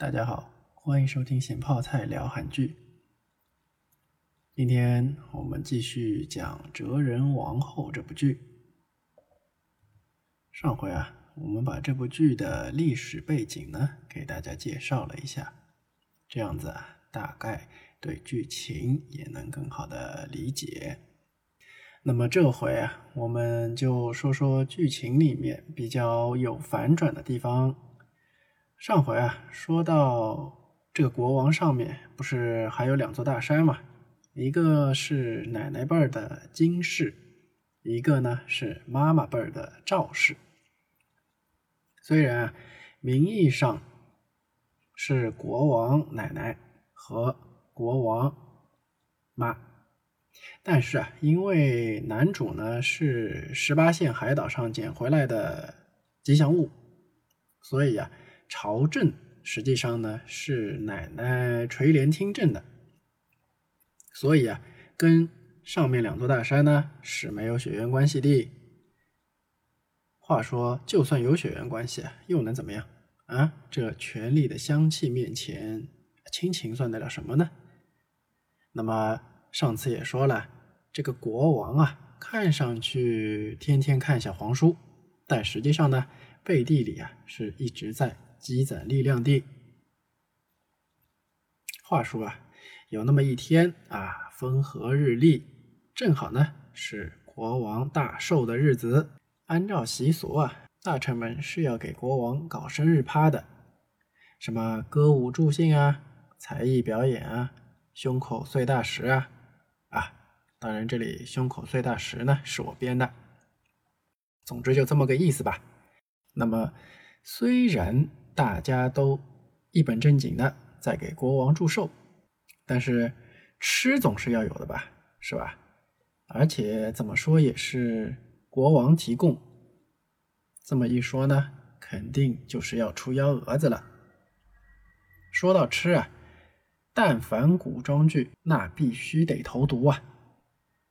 大家好，欢迎收听咸泡菜聊韩剧。今天我们继续讲《哲人王后》这部剧。上回啊，我们把这部剧的历史背景呢给大家介绍了一下，这样子啊，大概对剧情也能更好的理解。那么这回啊，我们就说说剧情里面比较有反转的地方。上回啊，说到这个国王上面不是还有两座大山嘛？一个是奶奶辈儿的金氏，一个呢是妈妈辈儿的赵氏。虽然名义上是国王奶奶和国王妈，但是啊，因为男主呢是十八线海岛上捡回来的吉祥物，所以呀。朝政实际上呢是奶奶垂帘听政的，所以啊，跟上面两座大山呢是没有血缘关系的。话说，就算有血缘关系，又能怎么样啊？这权力的香气面前，亲情算得了什么呢？那么上次也说了，这个国王啊，看上去天天看小黄书，但实际上呢，背地里啊是一直在。积攒力量的。话说啊，有那么一天啊，风和日丽，正好呢是国王大寿的日子。按照习俗啊，大臣们是要给国王搞生日趴的，什么歌舞助兴啊，才艺表演啊，胸口碎大石啊啊！当然，这里胸口碎大石呢是我编的。总之就这么个意思吧。那么虽然。大家都一本正经的在给国王祝寿，但是吃总是要有的吧，是吧？而且怎么说也是国王提供，这么一说呢，肯定就是要出幺蛾子了。说到吃啊，但凡古装剧，那必须得投毒啊。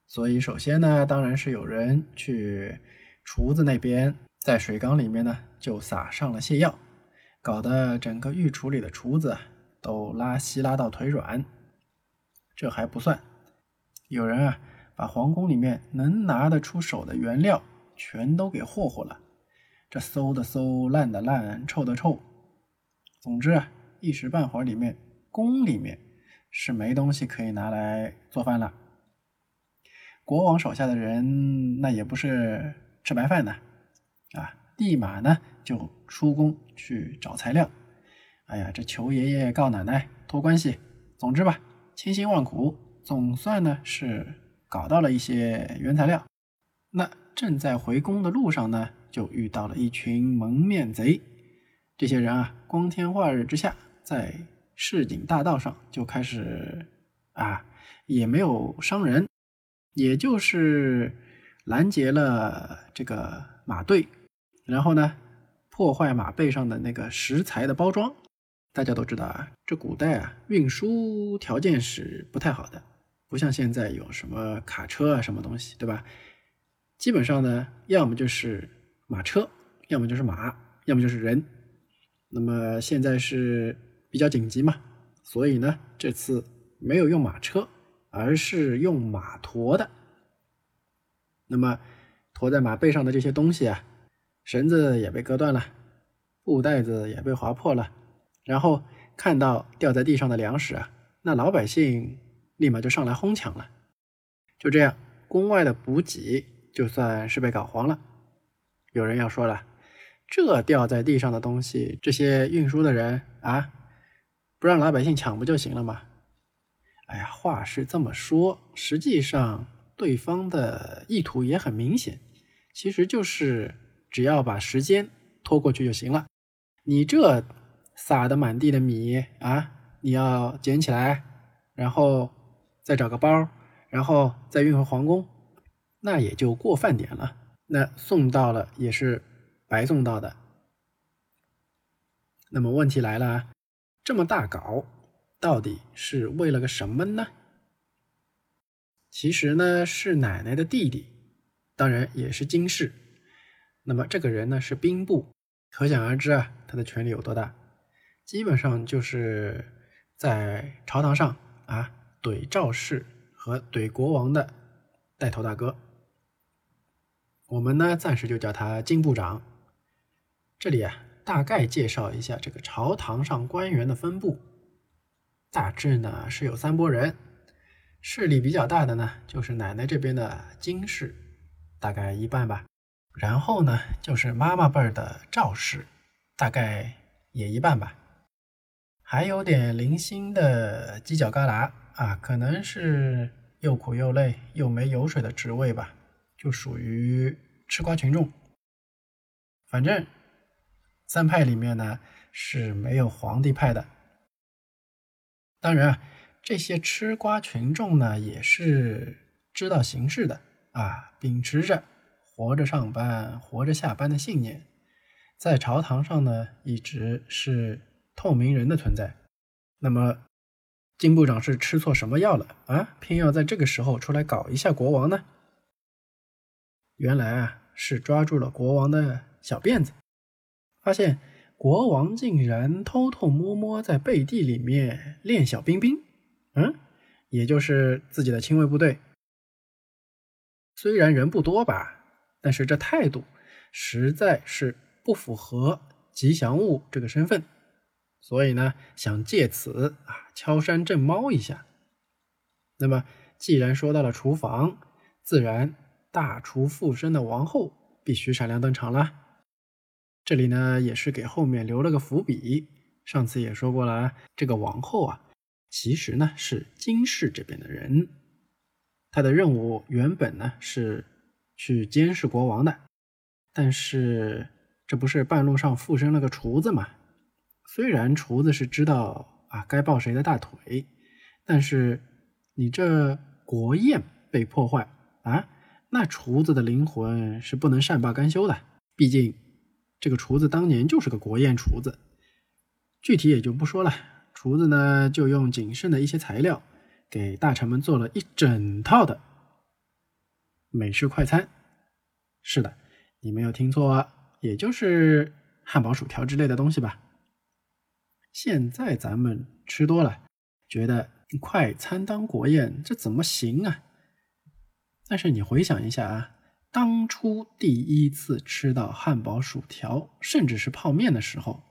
所以首先呢，当然是有人去厨子那边，在水缸里面呢就撒上了泻药。搞得整个御厨里的厨子都拉稀拉到腿软。这还不算，有人啊把皇宫里面能拿得出手的原料全都给霍霍了。这馊的馊，烂的烂，臭的臭。总之，一时半会儿里面宫里面是没东西可以拿来做饭了。国王手下的人那也不是吃白饭的啊。立马呢就出宫去找材料。哎呀，这求爷爷告奶奶托关系，总之吧，千辛万苦，总算呢是搞到了一些原材料。那正在回宫的路上呢，就遇到了一群蒙面贼。这些人啊，光天化日之下，在市井大道上就开始啊，也没有伤人，也就是拦截了这个马队。然后呢，破坏马背上的那个食材的包装。大家都知道啊，这古代啊，运输条件是不太好的，不像现在有什么卡车啊，什么东西，对吧？基本上呢，要么就是马车，要么就是马，要么就是人。那么现在是比较紧急嘛，所以呢，这次没有用马车，而是用马驮的。那么驮在马背上的这些东西啊。绳子也被割断了，布袋子也被划破了，然后看到掉在地上的粮食啊，那老百姓立马就上来哄抢了。就这样，宫外的补给就算是被搞黄了。有人要说了，这掉在地上的东西，这些运输的人啊，不让老百姓抢不就行了吗？哎呀，话是这么说，实际上对方的意图也很明显，其实就是。只要把时间拖过去就行了。你这撒的满地的米啊，你要捡起来，然后再找个包，然后再运回皇宫，那也就过饭点了。那送到了也是白送到的。那么问题来了，这么大搞，到底是为了个什么呢？其实呢，是奶奶的弟弟，当然也是金氏。那么这个人呢是兵部，可想而知啊，他的权力有多大。基本上就是在朝堂上啊怼赵氏和怼国王的带头大哥。我们呢暂时就叫他金部长。这里啊大概介绍一下这个朝堂上官员的分布，大致呢是有三拨人，势力比较大的呢就是奶奶这边的金氏，大概一半吧。然后呢就是妈妈辈儿的赵氏，大概也一半吧。还有点零星的犄角旮旯啊，可能是又苦又累又没油水的职位吧，就属于吃瓜群众。反正三派里面呢是没有皇帝派的。当然啊，这些吃瓜群众呢也是知道形势的啊，秉持着活着上班、活着下班的信念，在朝堂上呢一直是。透明人的存在，那么金部长是吃错什么药了啊？偏要在这个时候出来搞一下国王呢？原来啊，是抓住了国王的小辫子，发现国王竟然偷偷摸摸在背地里面练小兵兵，嗯，也就是自己的亲卫部队。虽然人不多吧，但是这态度实在是不符合吉祥物这个身份。所以呢，想借此啊敲山震猫一下。那么，既然说到了厨房，自然大厨附身的王后必须闪亮登场了。这里呢，也是给后面留了个伏笔。上次也说过了，这个王后啊，其实呢是金氏这边的人，她的任务原本呢是去监视国王的，但是这不是半路上附身了个厨子吗？虽然厨子是知道啊该抱谁的大腿，但是你这国宴被破坏啊，那厨子的灵魂是不能善罢甘休的。毕竟这个厨子当年就是个国宴厨子，具体也就不说了。厨子呢就用仅剩的一些材料给大臣们做了一整套的美式快餐。是的，你没有听错，也就是汉堡、薯条之类的东西吧。现在咱们吃多了，觉得快餐当国宴，这怎么行啊？但是你回想一下啊，当初第一次吃到汉堡、薯条，甚至是泡面的时候，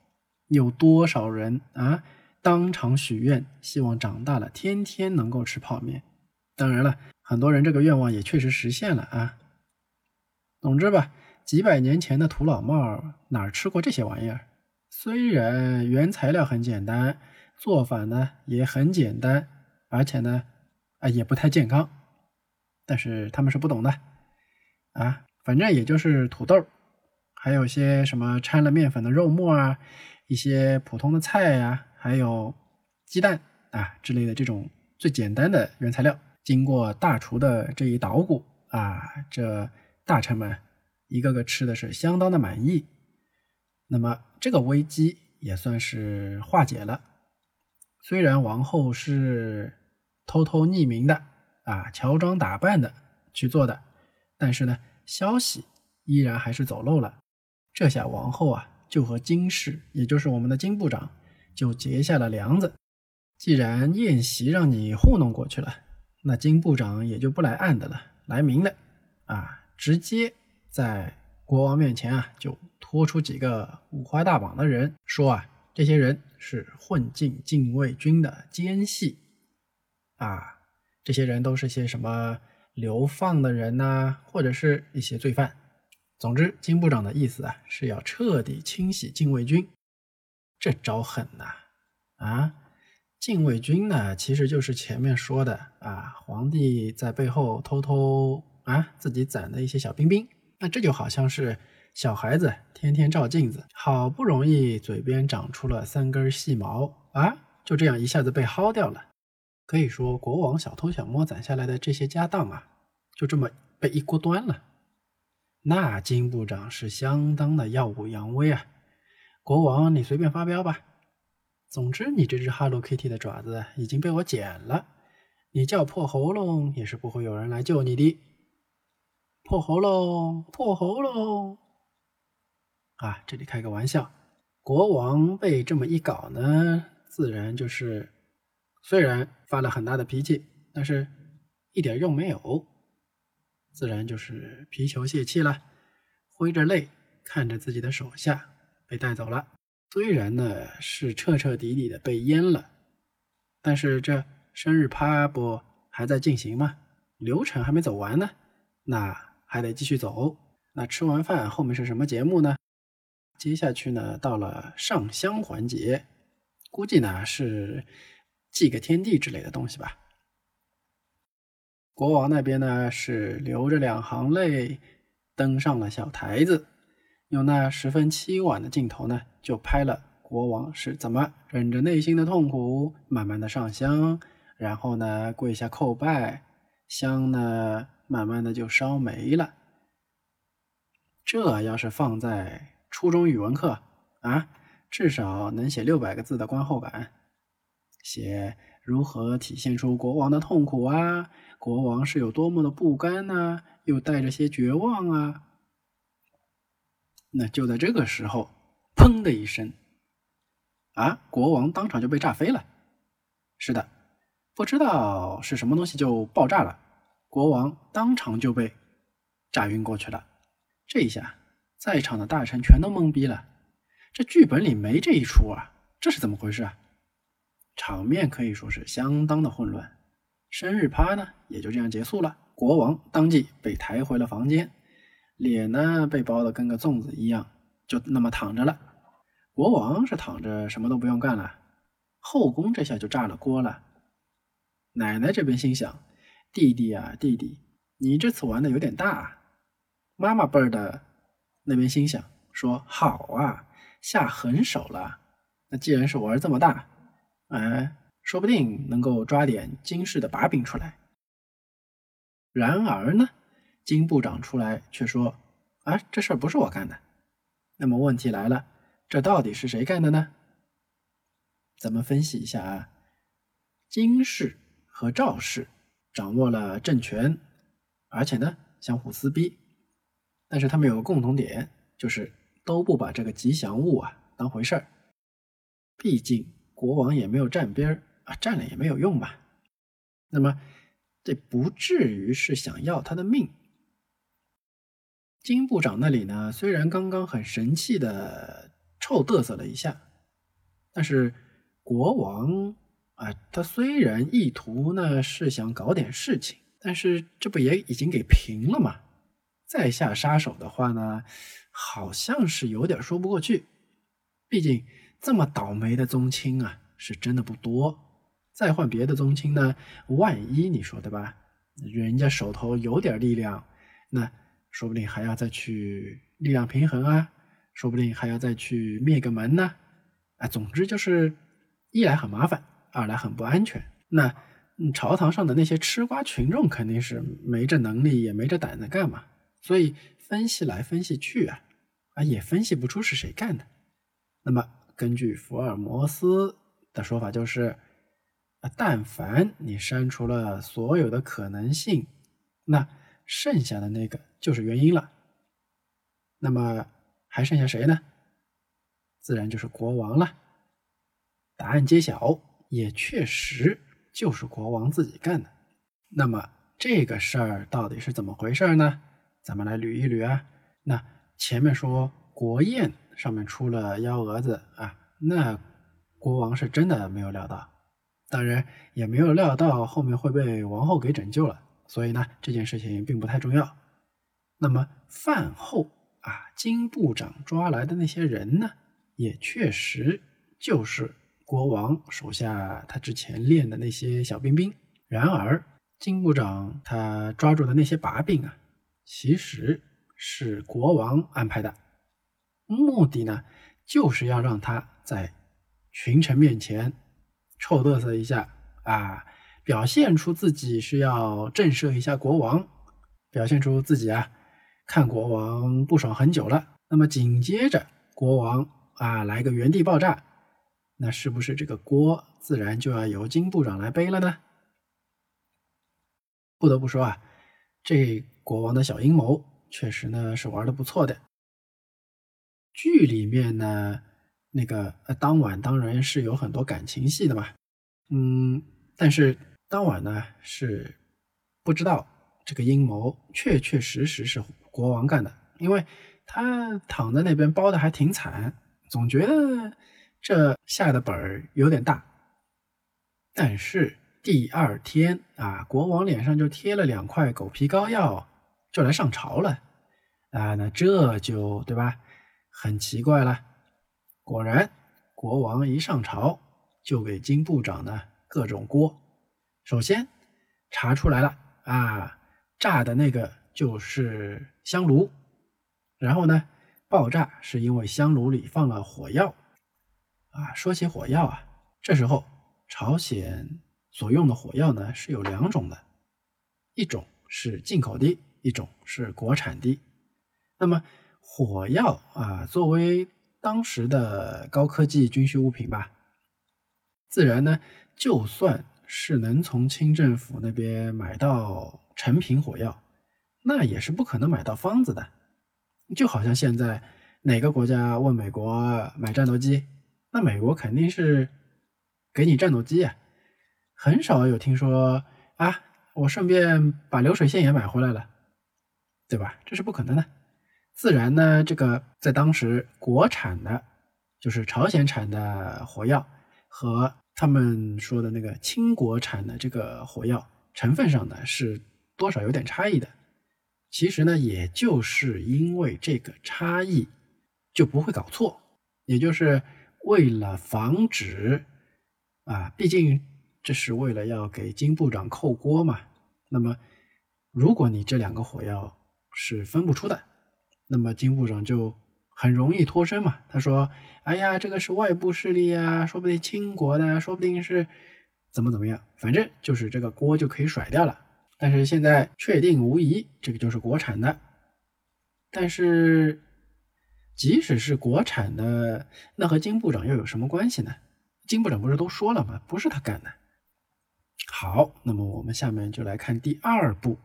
有多少人啊当场许愿，希望长大了天天能够吃泡面？当然了，很多人这个愿望也确实实现了啊。总之吧，几百年前的土老帽哪吃过这些玩意儿？虽然原材料很简单，做法呢也很简单，而且呢啊也不太健康，但是他们是不懂的啊，反正也就是土豆，还有些什么掺了面粉的肉末啊，一些普通的菜呀，还有鸡蛋啊之类的这种最简单的原材料，经过大厨的这一捣鼓啊，这大臣们一个个吃的是相当的满意。那么这个危机也算是化解了。虽然王后是偷偷匿名的啊，乔装打扮的去做的，但是呢，消息依然还是走漏了。这下王后啊，就和金氏，也就是我们的金部长，就结下了梁子。既然宴席让你糊弄过去了，那金部长也就不来暗的了，来明的啊，直接在。国王面前啊，就拖出几个五花大绑的人，说啊，这些人是混进禁卫军的奸细，啊，这些人都是些什么流放的人呐，或者是一些罪犯。总之，金部长的意思啊，是要彻底清洗禁卫军。这招狠呐！啊，禁卫军呢，其实就是前面说的啊，皇帝在背后偷偷啊自己攒的一些小兵兵。那这就好像是小孩子天天照镜子，好不容易嘴边长出了三根细毛啊，就这样一下子被薅掉了。可以说，国王小偷小摸攒下来的这些家当啊，就这么被一锅端了。那金部长是相当的耀武扬威啊！国王，你随便发飙吧。总之，你这只 Hello Kitty 的爪子已经被我剪了，你叫破喉咙也是不会有人来救你的。破喉咙，破喉咙！啊，这里开个玩笑，国王被这么一搞呢，自然就是虽然发了很大的脾气，但是一点用没有，自然就是皮球泄气了，挥着泪看着自己的手下被带走了。虽然呢是彻彻底底的被淹了，但是这生日趴不还在进行吗？流程还没走完呢，那还得继续走。那吃完饭后面是什么节目呢？接下去呢，到了上香环节，估计呢是祭个天地之类的东西吧。国王那边呢是流着两行泪登上了小台子。用那十分凄婉的镜头呢，就拍了国王是怎么忍着内心的痛苦，慢慢的上香，然后呢跪下叩拜，香呢慢慢的就烧没了。这要是放在初中语文课啊，至少能写六百个字的观后感，写如何体现出国王的痛苦啊，国王是有多么的不甘呐，又带着些绝望啊。那就在这个时候，砰的一声，啊，国王当场就被炸飞了。是的，不知道是什么东西就爆炸了，国王当场就被炸晕过去了。这一下，在场的大臣全都懵逼了，这剧本里没这一出啊，这是怎么回事啊？场面可以说是相当的混乱。生日趴呢，也就这样结束了。国王当即被抬回了房间。脸呢被包的跟个粽子一样，就那么躺着了。国王是躺着什么都不用干了，后宫这下就炸了锅了。奶奶这边心想：弟弟啊弟弟，你这次玩的有点大啊。妈妈辈儿的那边心想：说好啊，下狠手了。那既然是玩这么大，哎，说不定能够抓点金氏的把柄出来。然而呢？金部长出来却说：“啊，这事儿不是我干的。”那么问题来了，这到底是谁干的呢？咱们分析一下啊。金氏和赵氏掌握了政权，而且呢相互撕逼，但是他们有个共同点，就是都不把这个吉祥物啊当回事儿。毕竟国王也没有站边儿啊，站了也没有用吧。那么这不至于是想要他的命。金部长那里呢，虽然刚刚很神气的臭嘚瑟了一下，但是国王啊，他虽然意图呢是想搞点事情，但是这不也已经给平了吗？再下杀手的话呢，好像是有点说不过去。毕竟这么倒霉的宗亲啊，是真的不多。再换别的宗亲呢，万一你说对吧？人家手头有点力量，那。说不定还要再去力量平衡啊，说不定还要再去灭个门呢，啊，总之就是一来很麻烦，二来很不安全。那朝堂上的那些吃瓜群众肯定是没这能力，也没这胆子干嘛，所以分析来分析去啊，啊也分析不出是谁干的。那么根据福尔摩斯的说法，就是啊，但凡你删除了所有的可能性，那。剩下的那个就是原因了，那么还剩下谁呢？自然就是国王了。答案揭晓，也确实就是国王自己干的。那么这个事儿到底是怎么回事呢？咱们来捋一捋啊。那前面说国宴上面出了幺蛾子啊，那国王是真的没有料到，当然也没有料到后面会被王后给拯救了。所以呢，这件事情并不太重要。那么饭后啊，金部长抓来的那些人呢，也确实就是国王手下他之前练的那些小兵兵。然而，金部长他抓住的那些把柄啊，其实是国王安排的，目的呢，就是要让他在群臣面前臭嘚瑟一下啊。表现出自己是要震慑一下国王，表现出自己啊看国王不爽很久了。那么紧接着国王啊来个原地爆炸，那是不是这个锅自然就要由金部长来背了呢？不得不说啊，这国王的小阴谋确实呢是玩的不错的。剧里面呢那个呃当晚当然是有很多感情戏的嘛，嗯，但是当晚呢是不知道这个阴谋确确实实是国王干的，因为他躺在那边包的还挺惨，总觉得这下的本儿有点大。但是第二天啊，国王脸上就贴了两块狗皮膏药，就来上朝了啊，那这就对吧？很奇怪了。果然，国王一上朝就给金部长呢各种锅。首先查出来了啊，炸的那个就是香炉，然后呢，爆炸是因为香炉里放了火药。啊，说起火药啊，这时候朝鲜所用的火药呢是有两种的，一种是进口的，一种是国产的。那么火药啊，作为当时的高科技军需物品吧，自然呢，就算是能从清政府那边买到成品火药，那也是不可能买到方子的。就好像现在哪个国家问美国买战斗机，那美国肯定是给你战斗机啊，很少有听说啊，我顺便把流水线也买回来了，对吧？这是不可能的。自然呢，这个在当时国产的，就是朝鲜产的火药和他们说的那个清国产的这个火药成分上呢，是多少有点差异的。其实呢，也就是因为这个差异，就不会搞错。也就是为了防止啊，毕竟这是为了要给金部长扣锅嘛。那么，如果你这两个火药是分不出的。那么金部长就很容易脱身嘛。他说：“哎呀，这个是外部势力啊，说不定清国的，说不定是怎么怎么样，反正就是这个锅就可以甩掉了。但是现在确定无疑，这个就是国产的。但是即使是国产的，那和金部长又有什么关系呢？金部长不是都说了吗？不是他干的。好，那么我们下面就来看第二步。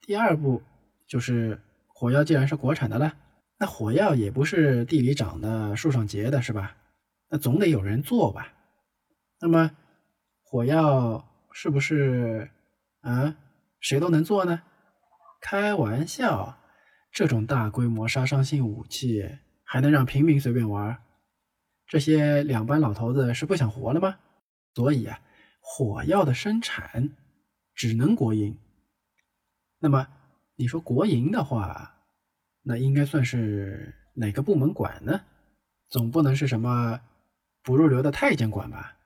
第二步就是。火药既然是国产的了，那火药也不是地里长的、树上结的，是吧？那总得有人做吧？那么火药是不是啊？谁都能做呢？开玩笑，这种大规模杀伤性武器还能让平民随便玩？这些两班老头子是不想活了吗？所以啊，火药的生产只能国营。那么。你说国营的话，那应该算是哪个部门管呢？总不能是什么不入流的太监管吧？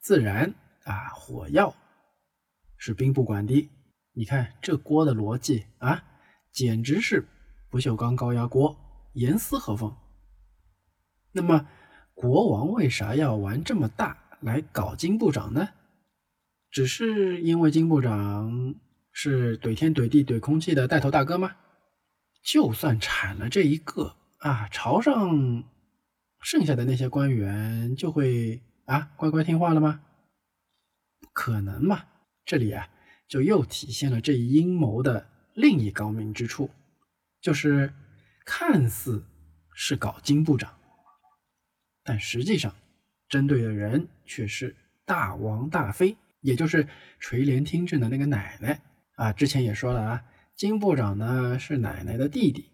自然啊，火药是兵部管的。你看这锅的逻辑啊，简直是不锈钢高压锅，严丝合缝。那么国王为啥要玩这么大来搞金部长呢？只是因为金部长。是怼天怼地怼空气的带头大哥吗？就算铲了这一个啊，朝上剩下的那些官员就会啊乖乖听话了吗？不可能嘛！这里啊，就又体现了这一阴谋的另一高明之处，就是看似是搞金部长，但实际上针对的人却是大王大妃，也就是垂帘听政的那个奶奶。啊，之前也说了啊，金部长呢是奶奶的弟弟，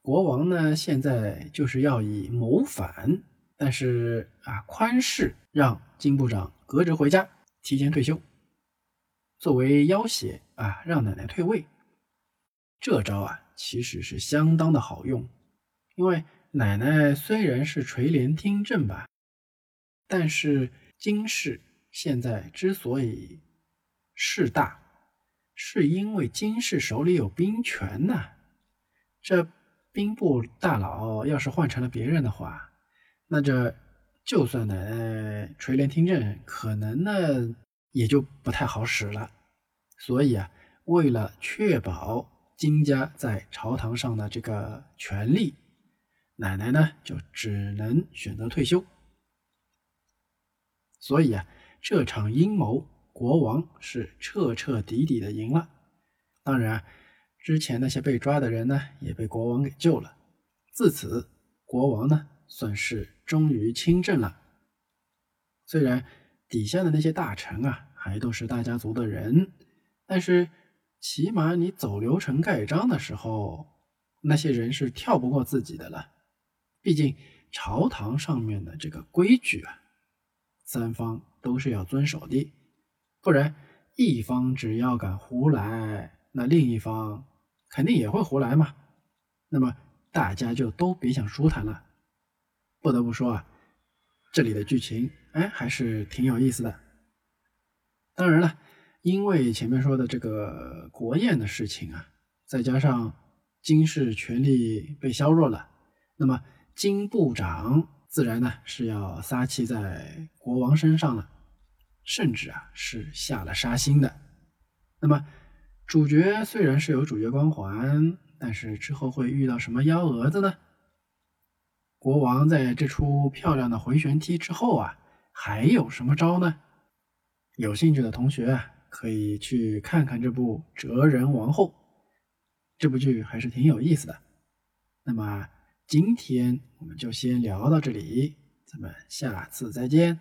国王呢现在就是要以谋反，但是啊宽释让金部长革职回家，提前退休，作为要挟啊让奶奶退位。这招啊其实是相当的好用，因为奶奶虽然是垂帘听政吧，但是金氏现在之所以势大。是因为金氏手里有兵权呐，这兵部大佬要是换成了别人的话，那这就算奶奶垂帘听政，可能呢也就不太好使了。所以啊，为了确保金家在朝堂上的这个权利，奶奶呢就只能选择退休。所以啊，这场阴谋。国王是彻彻底底的赢了，当然，之前那些被抓的人呢，也被国王给救了。自此，国王呢算是终于亲政了。虽然底下的那些大臣啊，还都是大家族的人，但是起码你走流程盖章的时候，那些人是跳不过自己的了。毕竟朝堂上面的这个规矩啊，三方都是要遵守的，不然一方只要敢胡来，那另一方肯定也会胡来嘛。那么大家就都别想舒坦了。不得不说啊，这里的剧情哎还是挺有意思的。当然了，因为前面说的这个国宴的事情啊，再加上金氏权力被削弱了，那么金部长自然呢是要撒气在国王身上了，甚至啊是下了杀心的。那么主角虽然是有主角光环。但是之后会遇到什么幺蛾子呢？国王在这出漂亮的回旋踢之后啊，还有什么招呢？有兴趣的同学，可以去看看这部《哲人王后》，这部剧还是挺有意思的。那么今天我们就先聊到这里，咱们下次再见。